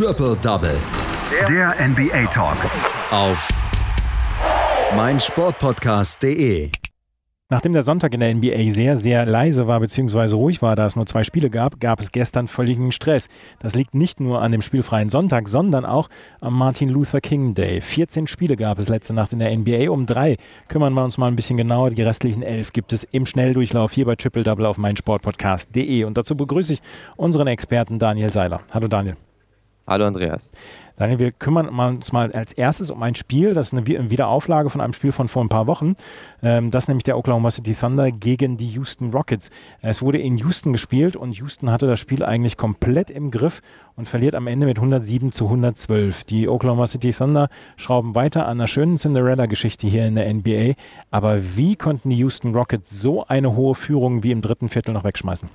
Triple Double. Der NBA Talk. Auf meinsportpodcast.de. Nachdem der Sonntag in der NBA sehr, sehr leise war bzw. ruhig war, da es nur zwei Spiele gab, gab es gestern völligen Stress. Das liegt nicht nur an dem spielfreien Sonntag, sondern auch am Martin Luther King Day. 14 Spiele gab es letzte Nacht in der NBA. Um drei kümmern wir uns mal ein bisschen genauer. Die restlichen elf gibt es im Schnelldurchlauf hier bei Triple Double auf meinsportpodcast.de. Und dazu begrüße ich unseren Experten Daniel Seiler. Hallo Daniel. Hallo Andreas. Daniel, wir kümmern uns mal als erstes um ein Spiel, das ist eine Wiederauflage von einem Spiel von vor ein paar Wochen. Ähm, das nämlich der Oklahoma City Thunder gegen die Houston Rockets. Es wurde in Houston gespielt und Houston hatte das Spiel eigentlich komplett im Griff und verliert am Ende mit 107 zu 112. Die Oklahoma City Thunder schrauben weiter an einer schönen Cinderella-Geschichte hier in der NBA. Aber wie konnten die Houston Rockets so eine hohe Führung wie im dritten Viertel noch wegschmeißen?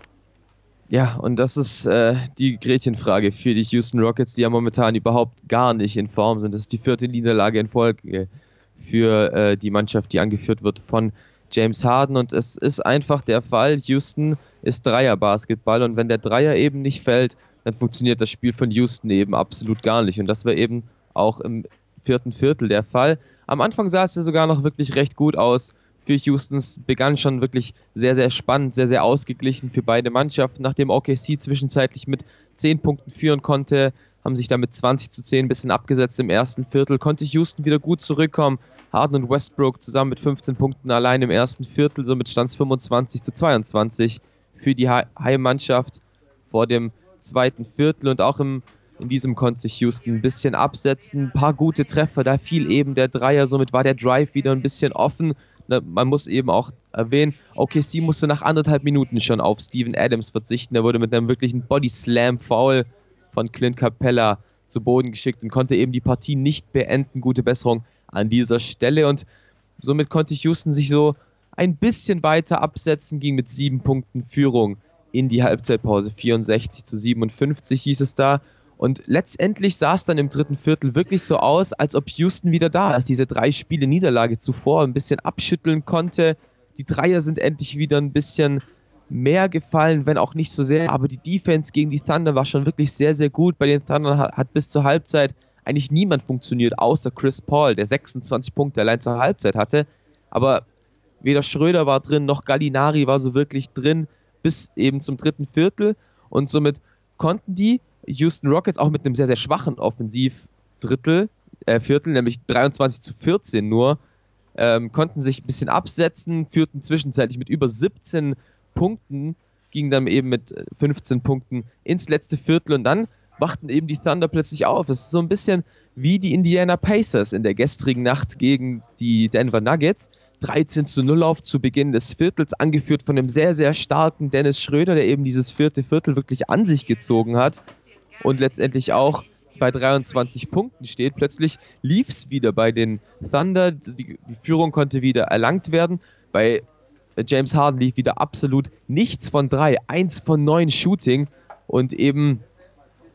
Ja, und das ist äh, die Gretchenfrage für die Houston Rockets, die ja momentan überhaupt gar nicht in Form sind. Das ist die vierte Niederlage in Folge für äh, die Mannschaft, die angeführt wird von James Harden. Und es ist einfach der Fall, Houston ist Dreier-Basketball und wenn der Dreier eben nicht fällt, dann funktioniert das Spiel von Houston eben absolut gar nicht. Und das war eben auch im vierten Viertel der Fall. Am Anfang sah es ja sogar noch wirklich recht gut aus für Houstons begann schon wirklich sehr, sehr spannend, sehr, sehr ausgeglichen für beide Mannschaften. Nachdem OKC zwischenzeitlich mit 10 Punkten führen konnte, haben sich damit 20 zu 10 ein bisschen abgesetzt im ersten Viertel, konnte Houston wieder gut zurückkommen. Harden und Westbrook zusammen mit 15 Punkten allein im ersten Viertel, somit stand es 25 zu 22 für die Heimmannschaft vor dem zweiten Viertel und auch im, in diesem konnte sich Houston ein bisschen absetzen. Ein paar gute Treffer, da fiel eben der Dreier, somit war der Drive wieder ein bisschen offen ne, man muss eben auch erwähnen, OKC musste nach anderthalb Minuten schon auf Steven Adams verzichten. Er wurde mit einem wirklichen Body Slam Foul von Clint Capella zu Boden geschickt und konnte eben die Partie nicht beenden. Gute Besserung an dieser Stelle und somit konnte Houston sich so ein bisschen weiter absetzen, ging mit sieben Punkten Führung in die Halbzeitpause. 64 zu 57 hieß es da. Und letztendlich sah es dann im dritten Viertel wirklich so aus, als ob Houston wieder da ist. Diese drei Spiele Niederlage zuvor ein bisschen abschütteln konnte. Die Dreier sind endlich wieder ein bisschen mehr gefallen, wenn auch nicht so sehr. Aber die Defense gegen die Thunder war schon wirklich sehr, sehr gut. Bei den Thunder hat, hat bis zur Halbzeit eigentlich niemand funktioniert, außer Chris Paul, der 26 Punkte allein zur Halbzeit hatte. Aber weder Schröder war drin, noch Gallinari war so wirklich drin, bis eben zum dritten Viertel. Und somit konnten die Houston Rockets auch mit einem sehr, sehr schwachen Offensivdrittel, äh, Viertel, nämlich 23 zu 14 nur, ähm, konnten sich ein bisschen absetzen, führten zwischenzeitlich mit über 17 Punkten, gingen dann eben mit 15 Punkten ins letzte Viertel und dann wachten eben die Thunder plötzlich auf. Es ist so ein bisschen wie die Indiana Pacers in der gestrigen Nacht gegen die Denver Nuggets. 13 zu 0 auf zu Beginn des Viertels, angeführt von einem sehr, sehr starken Dennis Schröder, der eben dieses vierte Viertel wirklich an sich gezogen hat und letztendlich auch bei 23 Punkten steht. Plötzlich lief es wieder bei den Thunder. Die, Führung konnte wieder erlangt werden. Bei James Harden lief wieder absolut nichts von drei, eins von neun Shooting und eben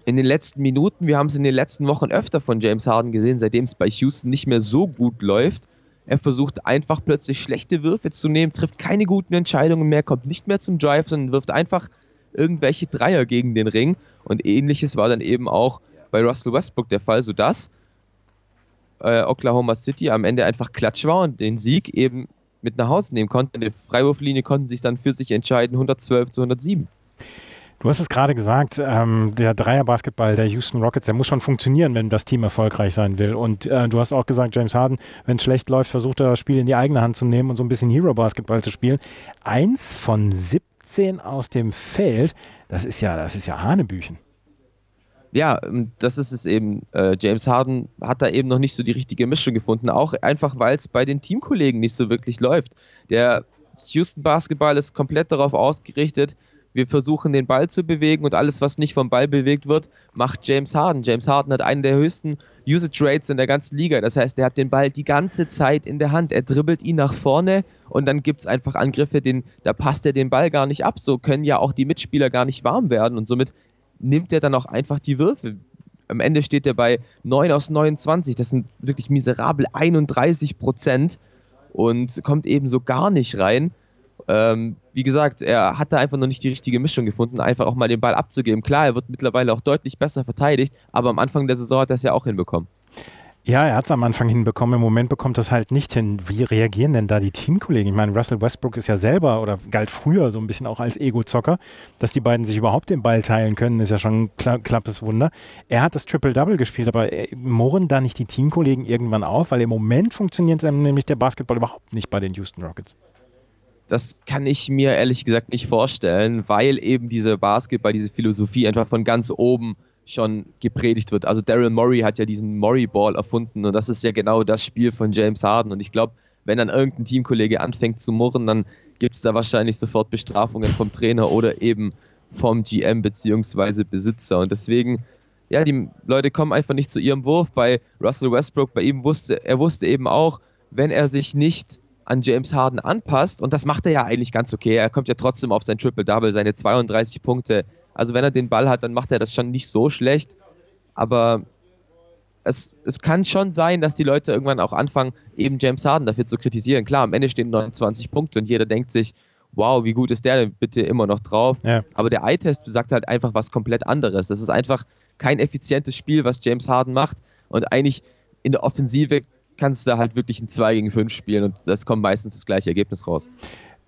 in den letzten Minuten, wir haben es in den letzten Wochen öfter von James Harden gesehen, seitdem es bei Houston nicht mehr so gut läuft. Er versucht einfach plötzlich schlechte Würfe zu nehmen, trifft keine guten Entscheidungen mehr, kommt nicht mehr zum Drive, sondern wirft einfach irgendwelche Dreier gegen den Ring. Und ähnliches war dann eben auch bei Russell Westbrook der Fall, sodass äh, Oklahoma City am Ende einfach klatsch war und den Sieg eben mit nach Hause nehmen konnte. In der Freiwurflinie konnten sich dann für sich entscheiden, 112 zu 107. Du hast es gerade gesagt, ähm, der Dreierbasketball der Houston Rockets, der muss schon funktionieren, wenn das Team erfolgreich sein will. Und äh, du hast auch gesagt, James Harden, wenn es schlecht läuft, versucht er das Spiel in die eigene Hand zu nehmen und so ein bisschen Hero-Basketball zu spielen. Eins von 17 17 aus dem Feld, das ist ja, das ist ja Hanebüchen. Ja, das ist es eben. Äh, James Harden hat da eben noch nicht so die richtige Mischung gefunden, auch einfach, weil es bei den Teamkollegen nicht so wirklich läuft. Der Houston Basketball ist komplett darauf ausgerichtet, wir versuchen den Ball zu bewegen und alles, was nicht vom Ball bewegt wird, macht James Harden. James Harden hat einen der höchsten Usage Rates in der ganzen Liga. Das heißt, er hat den Ball die ganze Zeit in der Hand. Er dribbelt ihn nach vorne und dann gibt es einfach Angriffe, den, da passt er den Ball gar nicht ab. So können ja auch die Mitspieler gar nicht warm werden und somit nimmt er dann auch einfach die Würfe. Am Ende steht er bei 9 aus 29. Das sind wirklich miserabel 31 Prozent und kommt eben so gar nicht rein. Ähm, wie gesagt, er hat da einfach noch nicht die richtige Mischung gefunden, einfach auch mal den Ball abzugeben. Klar, er wird mittlerweile auch deutlich besser verteidigt, aber am Anfang der Saison hat er es ja auch hinbekommen. Ja, er hat es am Anfang hinbekommen. Im Moment bekommt das halt nicht hin. Wie reagieren denn da die Teamkollegen? Ich meine, Russell Westbrook ist ja selber oder galt früher so ein bisschen auch als Ego-Zocker. Dass die beiden sich überhaupt den Ball teilen können, ist ja schon ein kla klappes Wunder. Er hat das Triple-Double gespielt, aber äh, murren da nicht die Teamkollegen irgendwann auf? Weil im Moment funktioniert nämlich der Basketball überhaupt nicht bei den Houston Rockets. Das kann ich mir ehrlich gesagt nicht vorstellen, weil eben diese Basketball, diese Philosophie einfach von ganz oben schon gepredigt wird. Also Daryl Morey hat ja diesen Morey Ball erfunden und das ist ja genau das Spiel von James Harden. Und ich glaube, wenn dann irgendein Teamkollege anfängt zu murren, dann gibt es da wahrscheinlich sofort Bestrafungen vom Trainer oder eben vom GM bzw. Besitzer. Und deswegen, ja, die Leute kommen einfach nicht zu ihrem Wurf. Bei Russell Westbrook, bei ihm wusste, er wusste eben auch, wenn er sich nicht an James Harden anpasst, und das macht er ja eigentlich ganz okay, er kommt ja trotzdem auf sein Triple-Double, seine 32 Punkte, also wenn er den Ball hat, dann macht er das schon nicht so schlecht. Aber es, es kann schon sein, dass die Leute irgendwann auch anfangen, eben James Harden dafür zu kritisieren. Klar, am Ende stehen 29 Punkte und jeder denkt sich, wow, wie gut ist der denn bitte immer noch drauf? Ja. Aber der Eye-Test sagt halt einfach was komplett anderes. Das ist einfach kein effizientes Spiel, was James Harden macht. Und eigentlich in der Offensive kannst du da halt wirklich ein 2 gegen 5 spielen und das kommt meistens das gleiche Ergebnis raus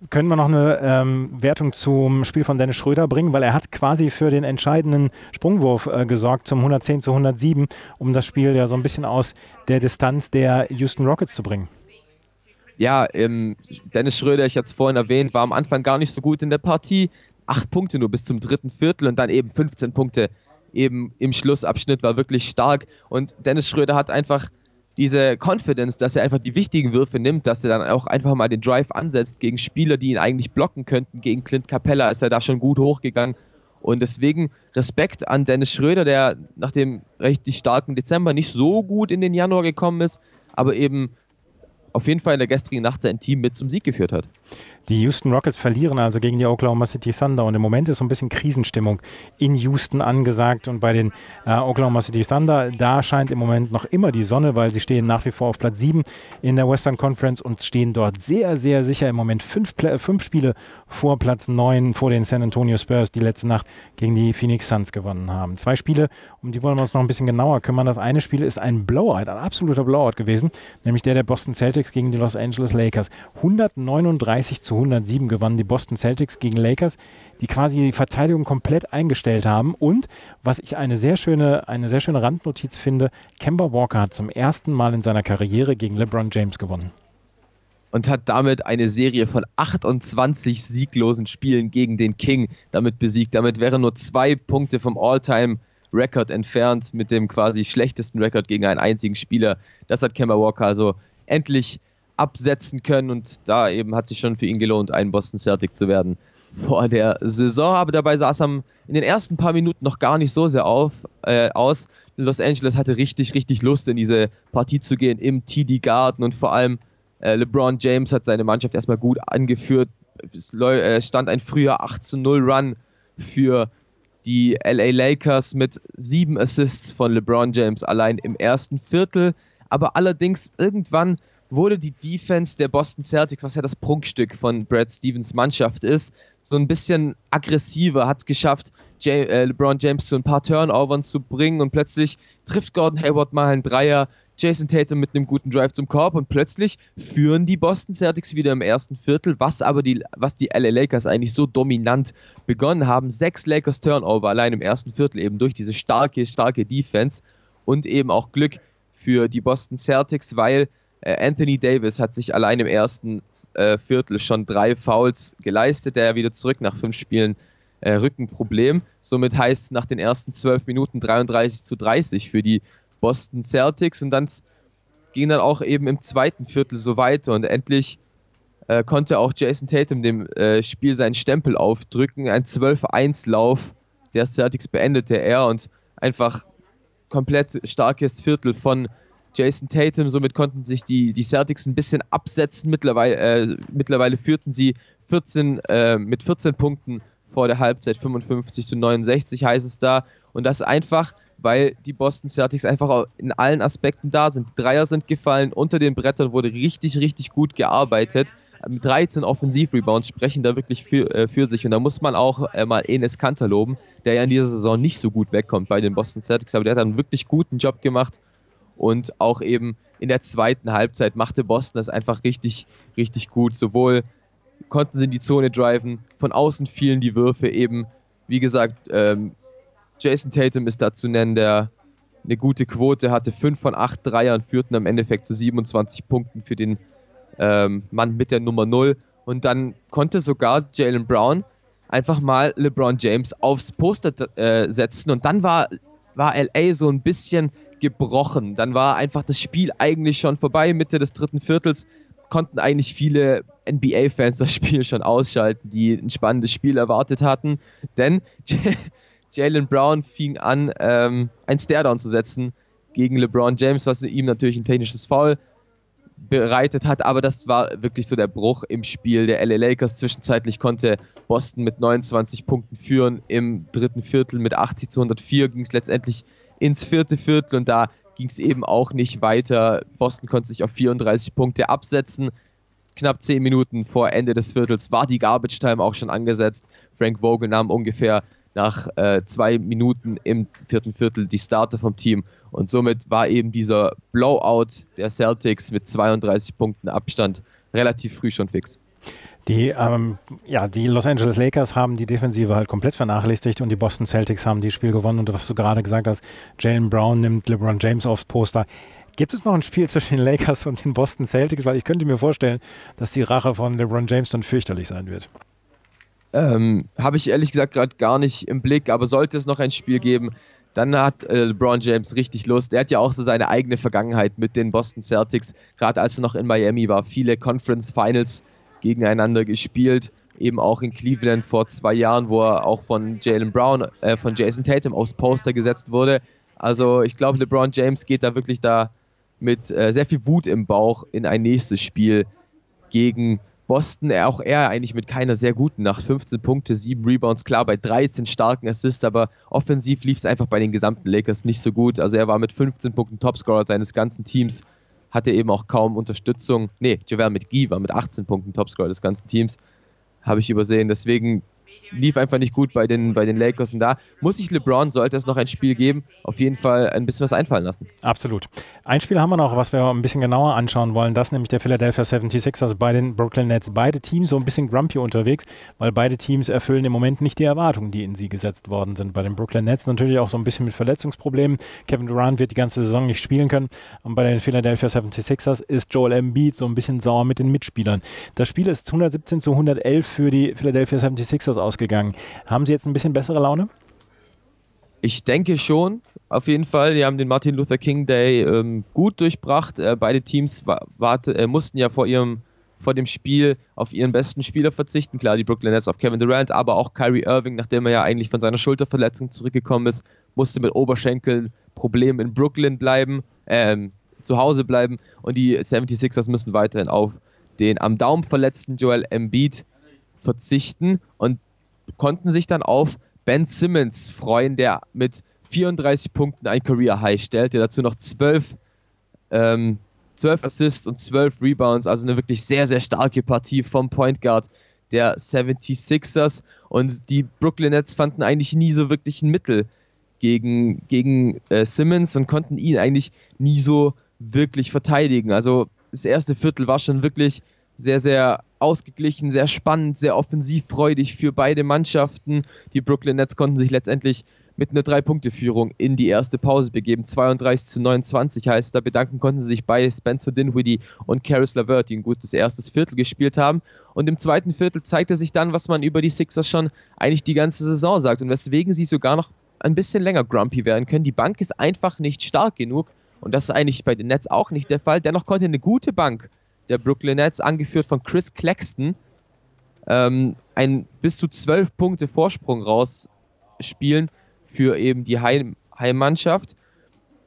können wir noch eine ähm, Wertung zum Spiel von Dennis Schröder bringen, weil er hat quasi für den entscheidenden Sprungwurf äh, gesorgt zum 110 zu 107, um das Spiel ja so ein bisschen aus der Distanz der Houston Rockets zu bringen. Ja, ähm, Dennis Schröder, ich hatte es vorhin erwähnt, war am Anfang gar nicht so gut in der Partie. Acht Punkte nur bis zum dritten Viertel und dann eben 15 Punkte eben im Schlussabschnitt war wirklich stark. Und Dennis Schröder hat einfach diese Confidence, dass er einfach die wichtigen Würfe nimmt, dass er dann auch einfach mal den Drive ansetzt gegen Spieler, die ihn eigentlich blocken könnten. Gegen Clint Capella ist er da schon gut hochgegangen. Und deswegen Respekt an Dennis Schröder, der nach dem richtig starken Dezember nicht so gut in den Januar gekommen ist, aber eben auf jeden Fall in der gestrigen Nacht sein Team mit zum Sieg geführt hat. Die Houston Rockets verlieren also gegen die Oklahoma City Thunder und im Moment ist so ein bisschen Krisenstimmung in Houston angesagt und bei den äh, Oklahoma City Thunder, da scheint im Moment noch immer die Sonne, weil sie stehen nach wie vor auf Platz 7 in der Western Conference und stehen dort sehr, sehr sicher im Moment fünf, fünf Spiele vor Platz 9 vor den San Antonio Spurs, die letzte Nacht gegen die Phoenix Suns gewonnen haben. Zwei Spiele, um die wollen wir uns noch ein bisschen genauer kümmern. Das eine Spiel ist ein Blowout, ein absoluter Blowout gewesen, nämlich der der Boston Celtics gegen die Los Angeles Lakers. 139 zu zu 107 gewannen die Boston Celtics gegen Lakers, die quasi die Verteidigung komplett eingestellt haben. Und was ich eine sehr schöne, eine sehr schöne Randnotiz finde, Kemba Walker hat zum ersten Mal in seiner Karriere gegen LeBron James gewonnen. Und hat damit eine Serie von 28 sieglosen Spielen gegen den King damit besiegt. Damit wäre nur zwei Punkte vom All-Time Record entfernt mit dem quasi schlechtesten Record gegen einen einzigen Spieler. Das hat Kemba Walker also endlich absetzen können und da eben hat sich schon für ihn gelohnt, ein Boston Celtic zu werden vor der Saison. Aber dabei sah es in den ersten paar Minuten noch gar nicht so sehr auf, äh, aus. Los Angeles hatte richtig, richtig Lust, in diese Partie zu gehen im TD Garden und vor allem äh, LeBron James hat seine Mannschaft erstmal gut angeführt. Es äh, stand ein früher 8 zu 0 Run für die LA Lakers mit sieben Assists von LeBron James allein im ersten Viertel. Aber allerdings irgendwann wurde die Defense der Boston Celtics, was ja das Prunkstück von Brad Stevens Mannschaft ist, so ein bisschen aggressiver, hat geschafft, J äh, LeBron James zu ein paar Turnovern zu bringen und plötzlich trifft Gordon Hayward mal einen Dreier, Jason Tatum mit einem guten Drive zum Korb und plötzlich führen die Boston Celtics wieder im ersten Viertel, was aber die, was die LA Lakers eigentlich so dominant begonnen haben. Sechs Lakers Turnover allein im ersten Viertel eben durch diese starke, starke Defense und eben auch Glück für die Boston Celtics, weil Anthony Davis hat sich allein im ersten äh, Viertel schon drei Fouls geleistet, der wieder zurück nach fünf Spielen äh, Rückenproblem. Somit heißt nach den ersten zwölf Minuten 33 zu 30 für die Boston Celtics und dann ging dann auch eben im zweiten Viertel so weiter und endlich äh, konnte auch Jason Tatum dem äh, Spiel seinen Stempel aufdrücken. Ein 12-1-Lauf der Celtics beendete er und einfach komplett starkes Viertel von Jason Tatum. Somit konnten sich die, die Celtics ein bisschen absetzen. Mittlerweile, äh, mittlerweile führten sie 14, äh, mit 14 Punkten vor der Halbzeit 55 zu 69 heißt es da. Und das einfach, weil die Boston Celtics einfach in allen Aspekten da sind. Die Dreier sind gefallen, unter den Brettern wurde richtig, richtig gut gearbeitet. Mit 13 Offensivrebounds sprechen da wirklich für, äh, für sich. Und da muss man auch äh, mal Enes Kanter loben, der ja in dieser Saison nicht so gut wegkommt bei den Boston Celtics, aber der hat einen wirklich guten Job gemacht. Und auch eben in der zweiten Halbzeit machte Boston das einfach richtig, richtig gut. Sowohl konnten sie in die Zone driven, von außen fielen die Würfe eben, wie gesagt, ähm, Jason Tatum ist da zu nennen, der eine gute Quote hatte. 5 von 8 Dreiern führten am Endeffekt zu 27 Punkten für den ähm, Mann mit der Nummer 0. Und dann konnte sogar Jalen Brown einfach mal LeBron James aufs Poster äh, setzen. Und dann war, war LA so ein bisschen gebrochen. Dann war einfach das Spiel eigentlich schon vorbei. Mitte des dritten Viertels konnten eigentlich viele NBA-Fans das Spiel schon ausschalten, die ein spannendes Spiel erwartet hatten. Denn Jalen Brown fing an, ähm, ein Staredown zu setzen gegen LeBron James, was ihm natürlich ein technisches Foul bereitet hat, aber das war wirklich so der Bruch im Spiel der LA Lakers. Zwischenzeitlich konnte Boston mit 29 Punkten führen. Im dritten Viertel mit 80 zu 104 ging es letztendlich ins vierte Viertel und da ging es eben auch nicht weiter. Boston konnte sich auf 34 Punkte absetzen. Knapp 10 Minuten vor Ende des Viertels war die Garbage Time auch schon angesetzt. Frank Vogel nahm ungefähr nach äh, zwei Minuten im vierten Viertel die Starter vom Team. Und somit war eben dieser Blowout der Celtics mit 32 Punkten Abstand relativ früh schon fix. Die, ähm, ja, die Los Angeles Lakers haben die Defensive halt komplett vernachlässigt und die Boston Celtics haben die Spiel gewonnen. Und was du gerade gesagt hast, Jalen Brown nimmt LeBron James aufs Poster. Gibt es noch ein Spiel zwischen den Lakers und den Boston Celtics? Weil ich könnte mir vorstellen, dass die Rache von LeBron James dann fürchterlich sein wird. Ähm, Habe ich ehrlich gesagt gerade gar nicht im Blick, aber sollte es noch ein Spiel geben, dann hat äh, LeBron James richtig Lust. Er hat ja auch so seine eigene Vergangenheit mit den Boston Celtics, gerade als er noch in Miami war, viele Conference Finals gegeneinander gespielt. Eben auch in Cleveland vor zwei Jahren, wo er auch von Jalen Brown, äh, von Jason Tatum aufs Poster gesetzt wurde. Also ich glaube, LeBron James geht da wirklich da mit äh, sehr viel Wut im Bauch in ein nächstes Spiel gegen Boston auch er eigentlich mit keiner sehr guten Nacht. 15 Punkte, 7 Rebounds, klar bei 13 starken Assists, aber offensiv lief es einfach bei den gesamten Lakers nicht so gut. Also er war mit 15 Punkten Topscorer seines ganzen Teams, hatte eben auch kaum Unterstützung. Nee, Javel McGee war mit 18 Punkten Topscorer des ganzen Teams. Habe ich übersehen. Deswegen lief einfach nicht gut bei den, bei den Lakers. Und da muss sich LeBron, sollte es noch ein Spiel geben, auf jeden Fall ein bisschen was einfallen lassen. Absolut. Ein Spiel haben wir noch, was wir ein bisschen genauer anschauen wollen. Das nämlich der Philadelphia 76ers bei den Brooklyn Nets. Beide Teams so ein bisschen grumpy unterwegs, weil beide Teams erfüllen im Moment nicht die Erwartungen, die in sie gesetzt worden sind. Bei den Brooklyn Nets natürlich auch so ein bisschen mit Verletzungsproblemen. Kevin Durant wird die ganze Saison nicht spielen können. Und bei den Philadelphia 76ers ist Joel Embiid so ein bisschen sauer mit den Mitspielern. Das Spiel ist 117 zu 111 für die Philadelphia 76ers ausgegangen. Haben Sie jetzt ein bisschen bessere Laune? Ich denke schon, auf jeden Fall. Die haben den Martin Luther King Day ähm, gut durchbracht. Äh, beide Teams warte, äh, mussten ja vor ihrem vor dem Spiel auf ihren besten Spieler verzichten. Klar, die Brooklyn Nets auf Kevin Durant, aber auch Kyrie Irving, nachdem er ja eigentlich von seiner Schulterverletzung zurückgekommen ist, musste mit Oberschenkelproblemen in Brooklyn bleiben, ähm, zu Hause bleiben und die 76ers müssen weiterhin auf den am Daumen verletzten Joel Embiid verzichten und konnten sich dann auf Ben Simmons freuen, der mit 34 Punkten ein Career High stellt, der dazu noch 12, ähm, 12 Assists und 12 Rebounds, also eine wirklich sehr, sehr starke Partie vom Point Guard der 76ers und die Brooklyn Nets fanden eigentlich nie so wirklich ein Mittel gegen, gegen äh, Simmons und konnten ihn eigentlich nie so wirklich verteidigen. Also das erste Viertel war schon wirklich sehr, sehr ausgeglichen, sehr spannend, sehr offensivfreudig für beide Mannschaften. Die Brooklyn Nets konnten sich letztendlich mit einer Drei-Punkte-Führung in die erste Pause begeben. 32 zu 29 heißt, da bedanken konnten sie sich bei Spencer Dinwiddie und Caris LeVert, die ein gutes erstes Viertel gespielt haben. Und im zweiten Viertel zeigte sich dann, was man über die Sixers schon eigentlich die ganze Saison sagt und weswegen sie sogar noch ein bisschen länger grumpy werden können. Die Bank ist einfach nicht stark genug und das ist eigentlich bei den Nets auch nicht der Fall. Dennoch konnte eine gute Bank der Brooklyn Nets, angeführt von Chris Claxton, ähm, ein bis zu zwölf Punkte Vorsprung rausspielen für eben die Heim Heimmannschaft.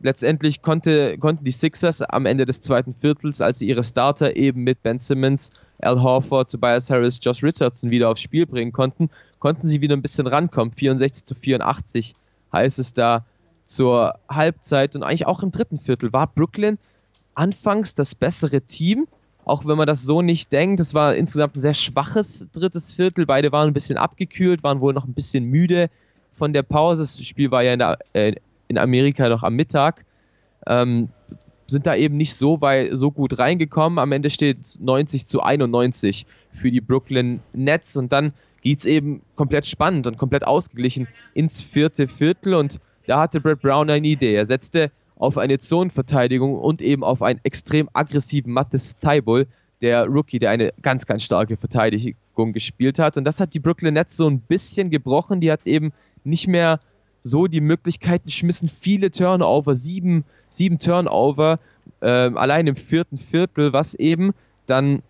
Letztendlich konnte, konnten die Sixers am Ende des zweiten Viertels, als sie ihre Starter eben mit Ben Simmons, Al Horford, Tobias Harris, Josh Richardson wieder aufs Spiel bringen konnten, konnten sie wieder ein bisschen rankommen. 64 zu 84 heißt es da zur Halbzeit und eigentlich auch im dritten Viertel war Brooklyn anfangs das bessere Team, auch wenn man das so nicht denkt. Es war insgesamt ein sehr schwaches drittes Viertel. Beide waren ein bisschen abgekühlt, waren wohl noch ein bisschen müde von der Pause. Das Spiel war ja in, der, äh, in Amerika noch am Mittag. Ähm, sind da eben nicht so, bei, so gut reingekommen. Am Ende steht 90 zu 91 für die Brooklyn Nets und dann geht es eben komplett spannend und komplett ausgeglichen ins vierte Viertel und da hatte Brett Brown eine Idee. Er setzte auf eine Zonenverteidigung und eben auf einen extrem aggressiven Mathis Taibul, der Rookie, der eine ganz, ganz starke Verteidigung gespielt hat. Und das hat die Brooklyn Nets so ein bisschen gebrochen. Die hat eben nicht mehr so die Möglichkeiten, schmissen viele Turnover, sieben, sieben Turnover, äh, allein im vierten Viertel, was eben dann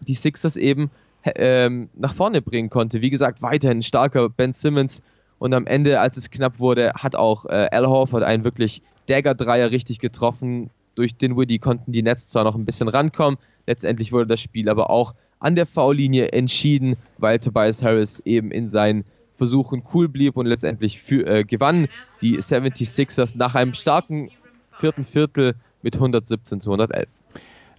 die Sixers eben äh, nach vorne bringen konnte. Wie gesagt, weiterhin starker Ben Simmons und am Ende, als es knapp wurde, hat auch äh, Al Horford einen wirklich Dagger-Dreier richtig getroffen. Durch Woody konnten die Nets zwar noch ein bisschen rankommen, letztendlich wurde das Spiel aber auch an der V-Linie entschieden, weil Tobias Harris eben in seinen Versuchen cool blieb und letztendlich für, äh, gewann die 76ers nach einem starken vierten Viertel mit 117 zu 111.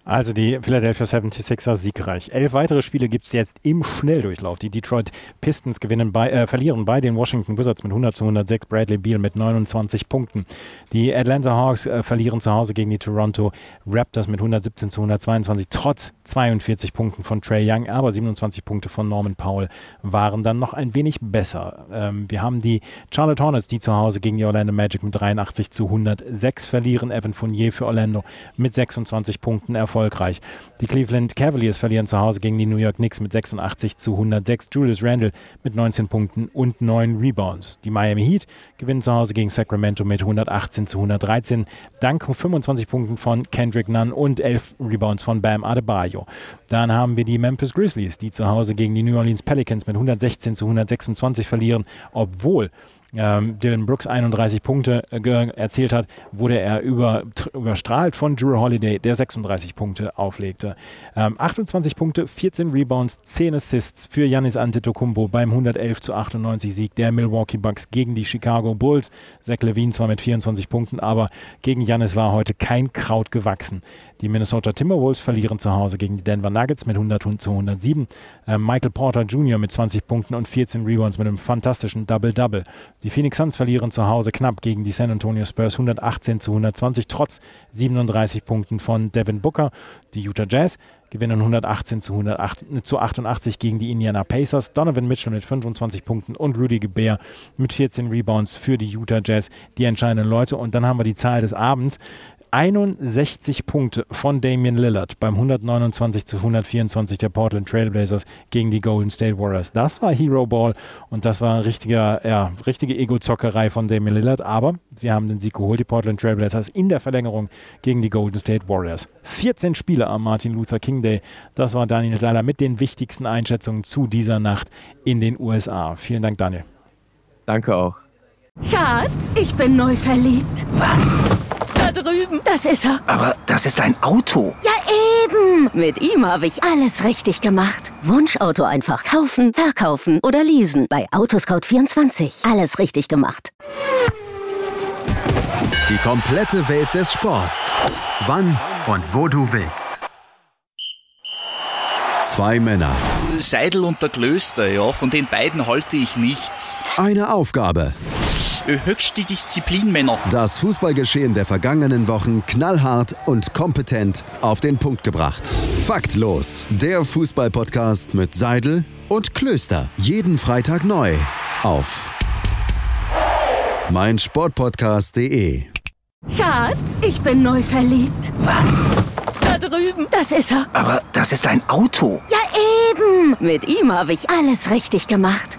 Also die Philadelphia 76er siegreich. Elf weitere Spiele gibt es jetzt im Schnelldurchlauf. Die Detroit Pistons gewinnen bei, äh, verlieren bei den Washington Wizards mit 100 zu 106. Bradley Beal mit 29 Punkten. Die Atlanta Hawks äh, verlieren zu Hause gegen die Toronto Raptors mit 117 zu 122. Trotz 42 Punkten von Trey Young, aber 27 Punkte von Norman Powell waren dann noch ein wenig besser. Ähm, wir haben die Charlotte Hornets, die zu Hause gegen die Orlando Magic mit 83 zu 106 verlieren. Evan Fournier für Orlando mit 26 Punkten erfolgreich. Die Cleveland Cavaliers verlieren zu Hause gegen die New York Knicks mit 86 zu 106. Julius Randle mit 19 Punkten und 9 Rebounds. Die Miami Heat gewinnen zu Hause gegen Sacramento mit 118 zu 113. Dank 25 Punkten von Kendrick Nunn und 11 Rebounds von Bam Adebayo. Dann haben wir die Memphis Grizzlies, die zu Hause gegen die New Orleans Pelicans mit 116 zu 126 verlieren, obwohl ähm, Dylan Brooks 31 Punkte äh, erzielt hat, wurde er über, überstrahlt von Drew Holiday, der 36 Punkte auflegte. Ähm, 28 Punkte, 14 Rebounds, 10 Assists für Giannis Antetokounmpo beim 111 zu 98 Sieg der Milwaukee Bucks gegen die Chicago Bulls. Zach Levine zwar mit 24 Punkten, aber gegen Giannis war heute kein Kraut gewachsen. Die Minnesota Timberwolves verlieren zu Hause gegen die Denver Nuggets mit 100 zu 107. Ähm, Michael Porter Jr. mit 20 Punkten und 14 Rebounds mit einem fantastischen Double-Double. Die Phoenix Suns verlieren zu Hause knapp gegen die San Antonio Spurs 118 zu 120, trotz 37 Punkten von Devin Booker. Die Utah Jazz gewinnen 118 zu, 108, zu 88 gegen die Indiana Pacers. Donovan Mitchell mit 25 Punkten und Rudy Gebär mit 14 Rebounds für die Utah Jazz, die entscheidenden Leute. Und dann haben wir die Zahl des Abends. 61 Punkte von Damian Lillard beim 129 zu 124 der Portland Trailblazers gegen die Golden State Warriors. Das war Hero Ball und das war richtiger, ja, richtige Ego-Zockerei von Damian Lillard, aber sie haben den Sieg geholt, die Portland Trailblazers in der Verlängerung gegen die Golden State Warriors. 14 Spiele am Martin Luther King Day. Das war Daniel Seiler mit den wichtigsten Einschätzungen zu dieser Nacht in den USA. Vielen Dank, Daniel. Danke auch. Schatz, ich bin neu verliebt. Was? Das ist er. Aber das ist ein Auto. Ja, eben. Mit ihm habe ich alles richtig gemacht. Wunschauto einfach kaufen, verkaufen oder leasen. Bei Autoscout24. Alles richtig gemacht. Die komplette Welt des Sports. Wann Und wo du willst. zwei Männer, Seidel und der Klöster, ja, von den beiden halte ich nichts. eine Aufgabe. Höchste Disziplin, Männer. Das Fußballgeschehen der vergangenen Wochen knallhart und kompetent auf den Punkt gebracht. Faktlos. Der Fußballpodcast mit Seidel und Klöster. Jeden Freitag neu auf meinsportpodcast.de. Schatz, ich bin neu verliebt. Was? Da drüben. Das ist er. Aber das ist ein Auto. Ja, eben. Mit ihm habe ich alles richtig gemacht.